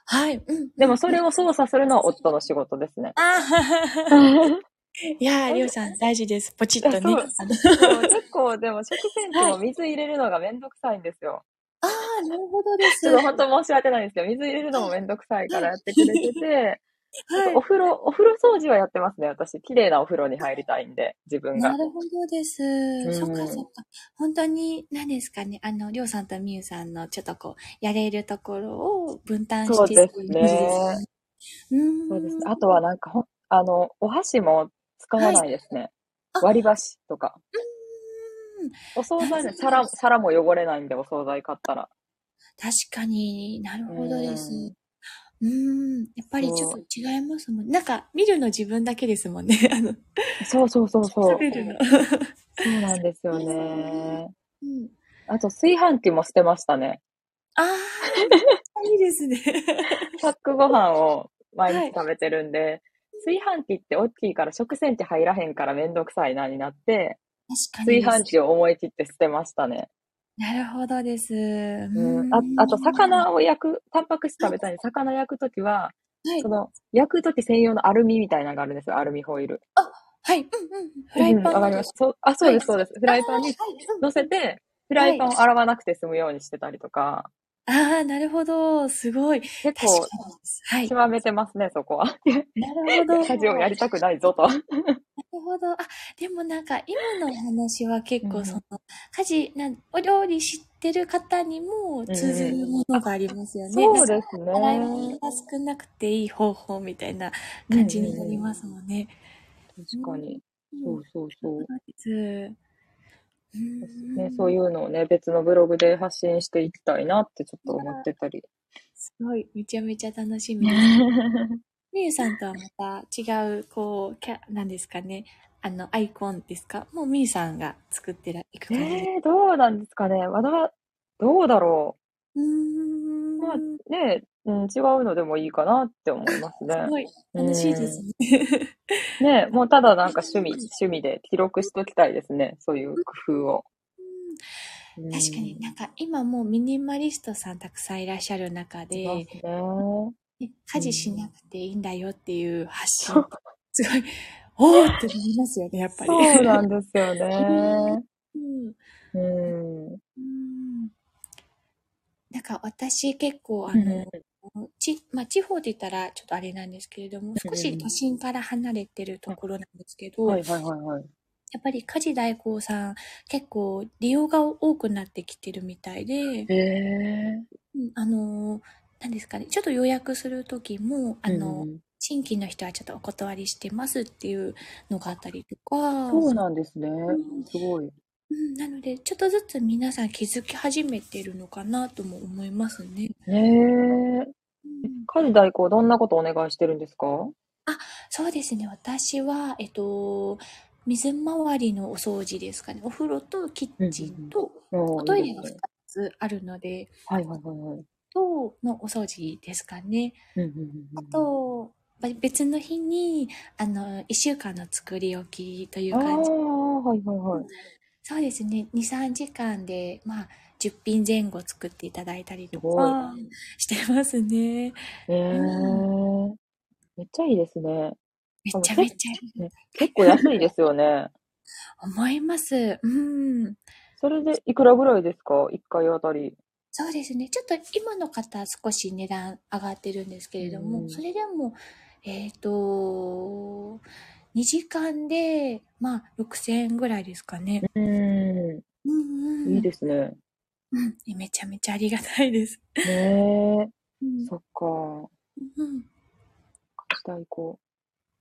はい。うんでもそれを操作するのは夫の仕事ですね。あいやー、りょうさん大事です。ポチッとね。結構でも食洗機も水入れるのがめんどくさいんですよ。あー、なるほどです。ちょっと本当申し訳ないんですけど、水入れるのもめんどくさいからやってくれてて、はいお。風呂、お風呂掃除はやってますね、私。綺麗なお風呂に入りたいんで、自分がな。るほどです。んそっかそっか。本当に、何ですかね。あの、りょうさんとみゆさんのちょっとこう、やれるところを分担してそうですねうん。そうですね。あとはなんかあの、お箸も使わないですね。あ割り箸とか。うんお惣菜ね、皿、皿も汚れないんで、お惣菜買ったら。確かになるほどです。うんうーん。やっぱりちょっと違いますもんね。なんか、見るの自分だけですもんね。あの、そうそうそうそう。食べるの。そうなんですよね。うん。あと、炊飯器も捨てましたね。ああ、いいですね。パックご飯を毎日食べてるんで、炊飯器って大きいから食洗機入らへんからめんどくさいなになって。炊飯器を思い切って捨てましたね。なるほどです。ううん。ああと、魚を焼く、タンパク質食べたい魚焼くときは、はいそ。の、焼くとき専用のアルミみたいなのがあるんですよ。アルミホイル。はい。うんうん。フライパン。うんわかりました。あ、そうです、そうです。フライパンに乗せて、フライパンを洗わなくて済むようにしてたりとか、ああ、なるほど。すごい。結構。はい。極めてますね、そこは。なるほど。家事をやりたくないぞと。なるほど。あ、でもなんか今の話は結うん構その、家事なん、お料理知ってる方にも通ずるものがありますよね。そうですね。洗い物が少なくていい方法みたいな感じになりますもんね。確かに。うんそうそうそう。ね、そういうのをね、別のブログで発信していきたいなってちょっと思ってたり。すごい、めちゃめちゃ楽しみです。みゆさんとはまた違う、こう、キャ、なんですかね。あの、アイコンですか？もうみゆさんが作ってら、いく感じ。えー、どうなんですかね。まだ、どうだろうーう。ん。まあね、うん、違うのでもいいかなって思いますねす。ごい、楽しいですね。ね、もうただなんか趣味、趣味で記録しときたいですね。そういう工夫を。うん確かになんか今もうミニマリストさんたくさんいらっしゃる中いで、ね。ね家事しなくていいんだよっていう発信、すごい、おーってなりますよね、やっぱり。そうなんですよね。うんうん。うんなんか私結構あうんの、ちまあ、地方で言ったらちょっとあれなんですけれども、少し都心から離れてるところなんですけど、はいはいはいはい。やっぱり家事代行さん結構利用が多くなってきてるみたいで、あの、何ですかね、ちょっと予約する時も、あの、うん新規の人はちょっとお断りしてますっていうのがあったりとか、そうなんですねん。すごい。うん、なので、ちょっとずつ皆さん気づき始めてるのかなとも思いますね。ねえ。家事代行どん。なことお願いしてるん。ですかあそうですね。私は、えっと、水回りのお掃除ですかね。お風呂とキッチンと、おトイレが2つあるので、はいはいはいはい。とのお掃除ですかね。うん。うん。うん。うん。あと、別の日に、あの、1週間の作り置きというああ、感じ。はいはいはい。そうですね。2、3時間で、まあ、10品前後作っていただいたりとかしてますね。ええめっちゃいいですね。めちゃめちゃね結構安いですよね。思います。うん。それでいくらぐらいですか？一回あたり。そうですね。ちょっと今の方少し値段上がってるんですけれども、うんそれでも、えっ、と、2時間で、まあ、6000円ぐらいですかね。うん。うんうん。いいですね。うん。めちゃめちゃありがたいです。ねえ。うんそっか。うん。家事代行。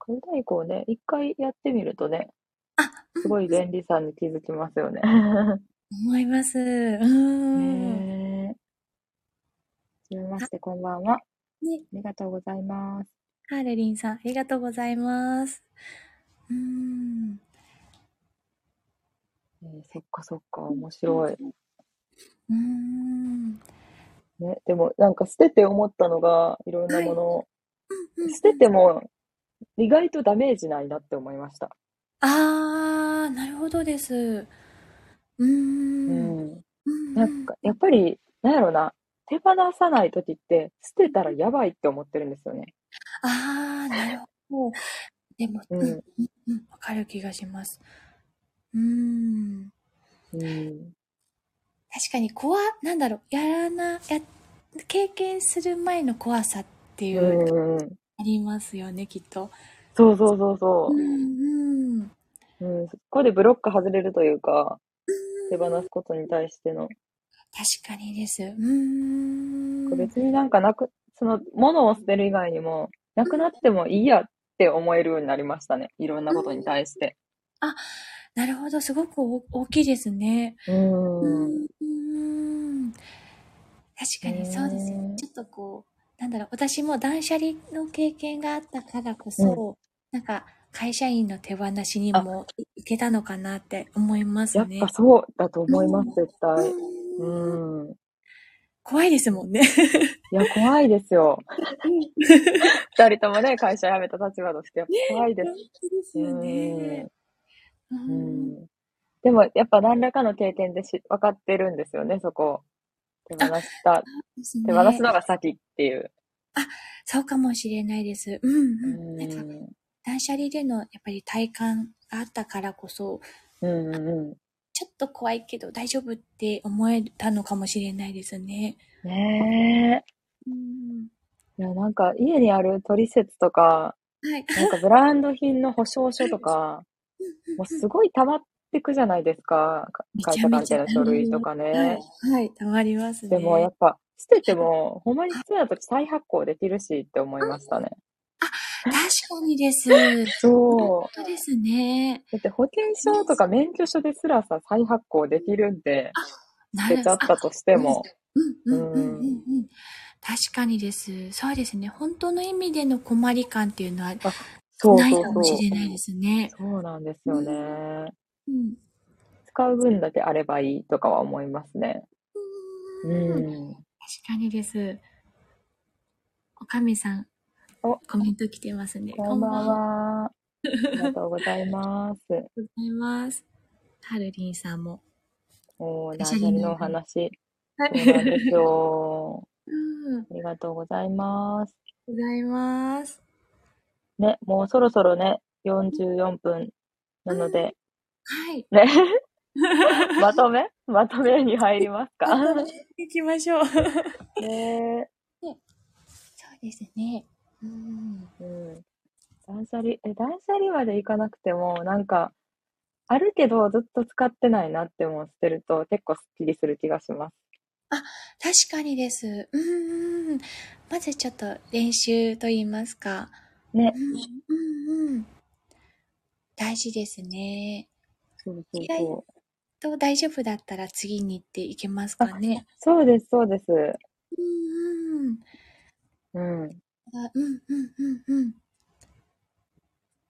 家事代行ね、一回やってみるとね、あ、すごい便利さに気づきますよね。思います。うん。はじめまして、こんばんは。あね、りがとうございます。ハーレリンさん、ありがとうございます。うん。えーそっかそっか、面白い。うん。ね、でもなんか捨てて思ったのが、いろんなものを、うん捨てても意外とダメージないなって思いました。あー、なるほどです。うんん。うんなんか、やっぱり、なんやろな、手放さないときって、捨てたらやばいって思ってるんですよね。あー、なるほど。でも、うんうん、うん、わかる気がします。うーん。うん。確かに、怖、なんだろう、やらな、や、経験する前の怖さっていう。ありますよね、きっと。そうそうそうそうう。ん、うん。うん、そこでブロック外れるというか、手放すことに対しての、確かにです。うーん。別になんかなく、その、物を捨てる以外にも、なくなってもいいやって思えるようになりましたね。いろんなことに対して。なるほど、すごく大大きいですね。うん。うーん確かにそうですよね。ちょっとこう、なんだろう、私も断捨離の経験があったからこそ、なんか会社員の手放しにもいけたのかなって思いますね。やっぱそうだと思います、絶対。うんうん。怖いですもんね。いや、怖いですよ。二人ともね、会社辞めた立場として、怖いです。ですよね。ううんん。でも、やっぱ何らかの経験でし分かってるんですよね、そこ。手放した、ね手放すのが先っていう。そうかもしれないです。うんううん。ん。なんか断捨離でのやっぱり体感があったからこそ、うんうんちょっと怖いけど大丈夫って思えたのかもしれないですね。うん。ねうん。え。いや、なんか、家にある取説とか、はい。なんかブランド品の保証書とか、もうすごい溜まってくじゃないですか。か会社関係の書類とかね。はい。はい。たまりますね。でもやっぱ、捨てても、ほんまに必要な時再発行できるしって思いましたね。確かにです。そう本。当ですね。だって保険証とか免許証ですらさ、再発行できるんで、な捨てちゃったとしても。うんうんうんうんうん。確かにです。そうですね。本当の意味での困り感っていうのはない。かもしれないですね。そうなんですよね。うん。使う分だけあればいいとかは思いますね。ううんん。確かにです。おかみさん、おコメント来てますね。こんばんは。ありがとうございます。ありがとうございます。はるりんさんも。おー、断捨離のお話。はそうなんですよ。うん。あありがとうございます。りがとうございます。ね、もうそろそろね、44分なので、はい。ね。まとめ？まとめに入りますか？行きましょう。そうねですね。うん。うん。断捨離、え、断捨離までいかなくても、なんか、あるけどずっと使ってないなって思う捨てると結構スッキリする気がします。確かにです。うん。まずちょっと練習と言いますか。ね。うんうんうん。大事ですね。そうそう意外そう。と大丈夫だったら次に行っていけますかね。そうです、そうです。うんうん。うん。あうんうんうんうん。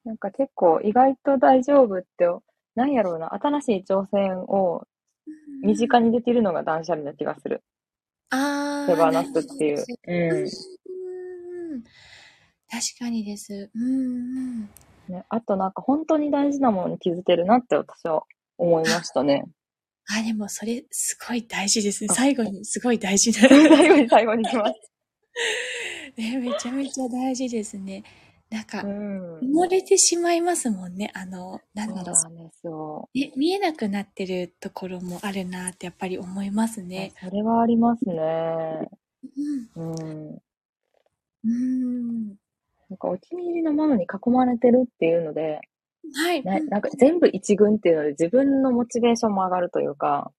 なんか結構意外と大丈夫って、なんやろうな、新しい挑戦を身近にできるのが断捨離な気がする。あ手放すっていう。ううん。ん。確かにです。うんうん。ね、あとなんか本当に大事なものに気づけるなって私は思いましたね。あ、でもそれすごい大事ですね。あ最後にすごい大事な。最後に最後に来ます。ね、めちゃめちゃ大事ですね。なんかう、ん。埋もれてしまいますもんね。あの、なんだろそうなんですよ。う。ね、見えなくなってるところもあるなってやっぱり思いますね。それはありますね。うん。うん。うん。なんかお気に入りのものに囲まれてるっていうので、はい。ね、なんか全部一軍っていうので自分のモチベーションも上がるというか、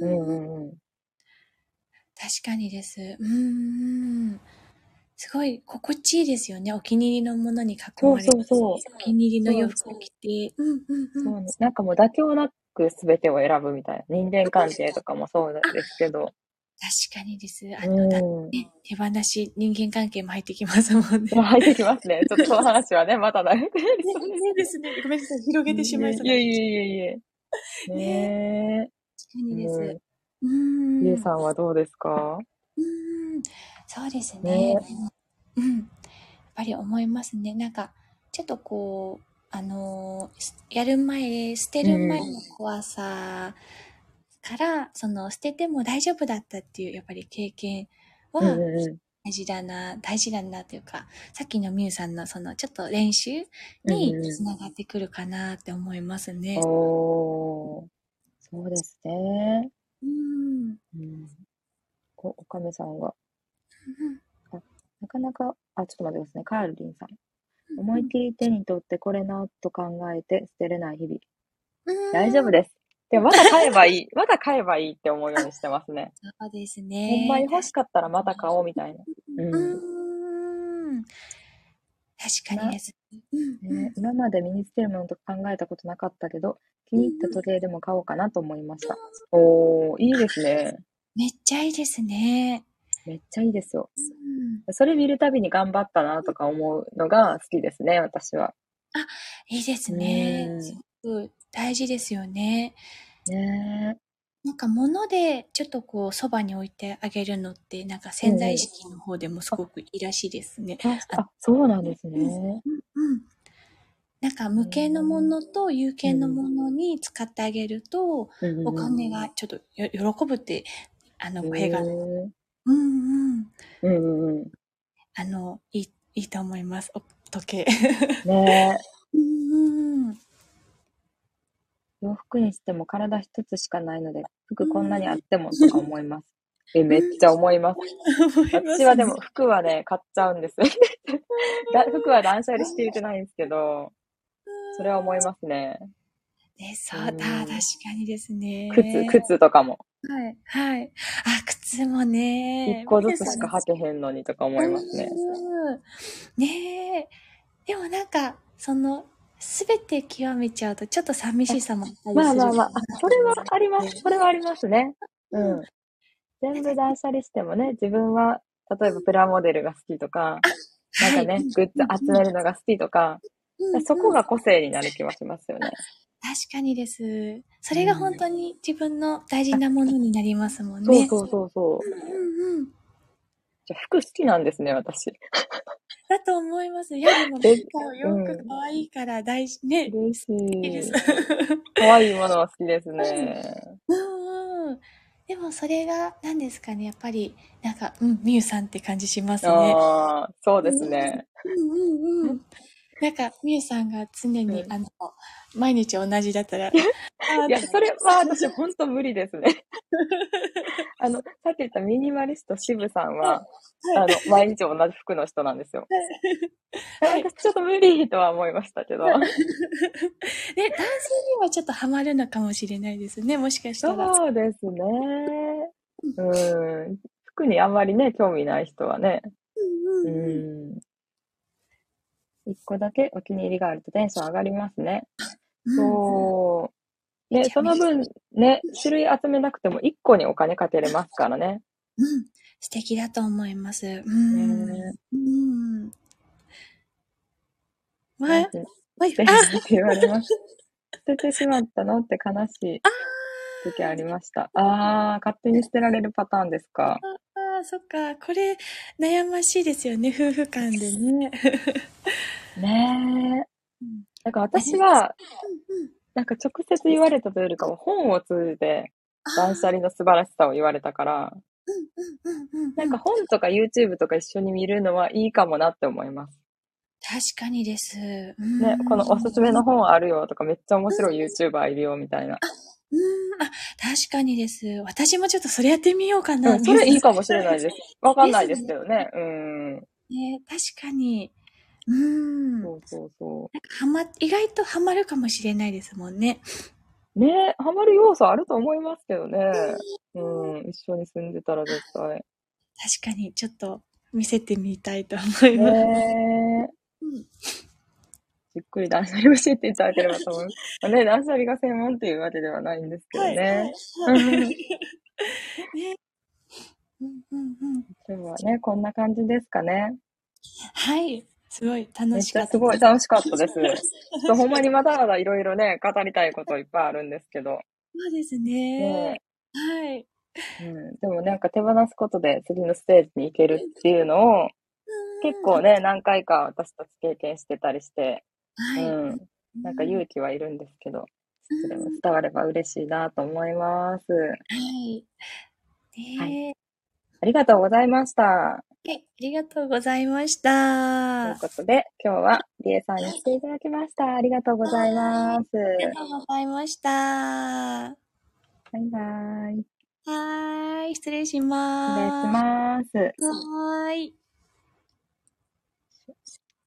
ううんんうんうん。確かにです。うん。すごい心地いいですよね。お気に入りのものに囲まれて。そうそうそうお気に入りの洋服を着て。うんうんうん。そうね。なんかもう妥協なく全てを選ぶみたいな。人間関係とかもそうですけど。確かにです。あの、だうん。ね、手放し、人間関係も入ってきますもんね。入ってきますね。ちょっとその話はね、また長くなりそうですね。ごめんなさい。広げてしまいそういやいやいやいや。ね確かにでえ。す。うん。ゆうさんはどうですか？うん。そうですねね。うん。やっぱり思いますね。なんか、ちょっとこう、あのやる前、捨てる前の怖さから、その、捨てても大丈夫だったっていう、やっぱり経験はうんうんうん。大事だな、大事だなというか、さっきのみゆさんのその、ちょっっと練習うんうんにつながってくるかなって思いますね。おー。そうですね。うん。うん。お、おかめさんが、なかなか、あ、ちょっと待ってくださいね。カールリンさん。思いっきり手に取ってこれなと考えて捨てれない日々。大丈夫でです。でもまた買えばいい。また買えばいいって思うようにしてますね。す。そうですほね。んまに欲しかったらまた買おうみたいな。うんうん。確かにです。うんね、今まで身につけるものとか考えたことなかったけど、気に入った時計でも買おうかなと思いました。おー、いいですね。めっちゃいいですね。めっちゃいいですよ。うんそれ見るたびに頑張ったなとか思うのが好きですね、私は。いいですねう。んく大事ですよね。ねなんか物でちょっとこうそばに置いてあげるのってなんか潜在意識の方でもすごくいいらしいですね。え。あ、そうなんですね。うん。なんか無形のものと有形のものに使ってあげると、うんうんうんお金がちょっとよ喜ぶって、あの、語弊が。うんうん。うんうんうん。あの、いい、いいと思います。お時計。ねうんうん。洋服にしても体一つしかないので、服こんなにあってもとか思います。え、めっちゃ思います。私はでも服はね、買っちゃうんです。だ服は断捨離していてないんですけど、それは思いますね。ね、そうだ、うん確かにですね。靴、靴とかも。はい、はい。あ、靴もね。一個ずつしか履けへんのにとか思いますね。うんねえ。でもなんか、その、すべて極めちゃうと、ちょっと寂しさもあったりする。まあまあまあ、あそれはあります。それはありますね。うん。全部断捨離してもね、自分は、例えばプラモデルが好きとか、なんかね、グッズ集めるのが好きとか、うんそこが個性になる気はしますよね。確かにです。それが本当に自分の大事なものになりますもんね。そうそうそうそう。うんうん。じゃあ服好きなんですね、私。だと思います。よりもえなんか洋服可愛いから大事、ね。嬉しいいですい。可愛いものは好きですね。うんうん。でもそれが何ですかね、やっぱり、なんか、うん、みゆさんって感じしますね。ああ、そうですね。うんうんうん。なんか、みゆさんが常に、うんあの、毎日同じだったら、いや、それは私本当無理ですね。あの、さっき言ったミニマリスト渋さんは、あの、毎日同じ服の人なんですよ。はい私ちょっと無理とは思いましたけど。ね、男性にはちょっとハマるのかもしれないですね、もしかしたら。そうですね。うん。服にあんまりね、興味ない人はね。うんううんん。一個だけお気に入りがあるとテンション上がりますね。うんそう。ね、めちゃめちゃその分、ね、種類集めなくても一個にお金かけれますからね。うん、素敵だと思います。うん。ねうん。わわい捨て あ、って言われます。捨ててしまったの？って悲しい時ありました。あー、勝手に捨てられるパターンですか。そっか。これ、悩ましいですよね、夫婦間でね。ねえうん。なんか私は、うんなんか直接言われたというよりかは本を通じて断捨離の素晴らしさを言われたから、なんか本とか YouTube とか一緒に見るのはいいかもなって思います。確かにです。ねね、このおすすめの本あるよとかめっちゃ面白い YouTuber いるよみたいな。うん、あ、確かにです。私もちょっとそれやってみようかな。うん、それいいかもしれないです。わかんないですけどね。うん。ね、確かに。うん。そうそうそなんかはま、意外とハマるかもしれないですもんね。う。ねハマる要素あると思いますけどね。うん、一緒に住んでたら絶対。確かに、ちょっと見せてみたいと思います。ねうんじっくり断捨離教えていただければと思います。ま あね、断捨離が専門っていうわけではないんですけどはい。ね。はいうん ね。うんうんうん。今日はね、こんな感じですかね。はい。すごいめ楽しかったです。すごい楽しかったです。ちょっとほんまにまだまだいろいろね、語りたいこといっぱいあるんですけど。そうですねね。はい。うん、でもなんか手放すことで次のステージに行けるっていうのを結構ね、何回か私たち経験してたりして、はい。うん、なんかう勇気はいるんですけど、それもうん伝われば嬉しいなと思います。はい。ねありがとうございました。はい。ありがとうございました。というあことで、今日はりえさんに来ていただきました。ありがとうございます。りがとうございました。はバイバイ。ーい。失礼しお願いします。ます。はーい。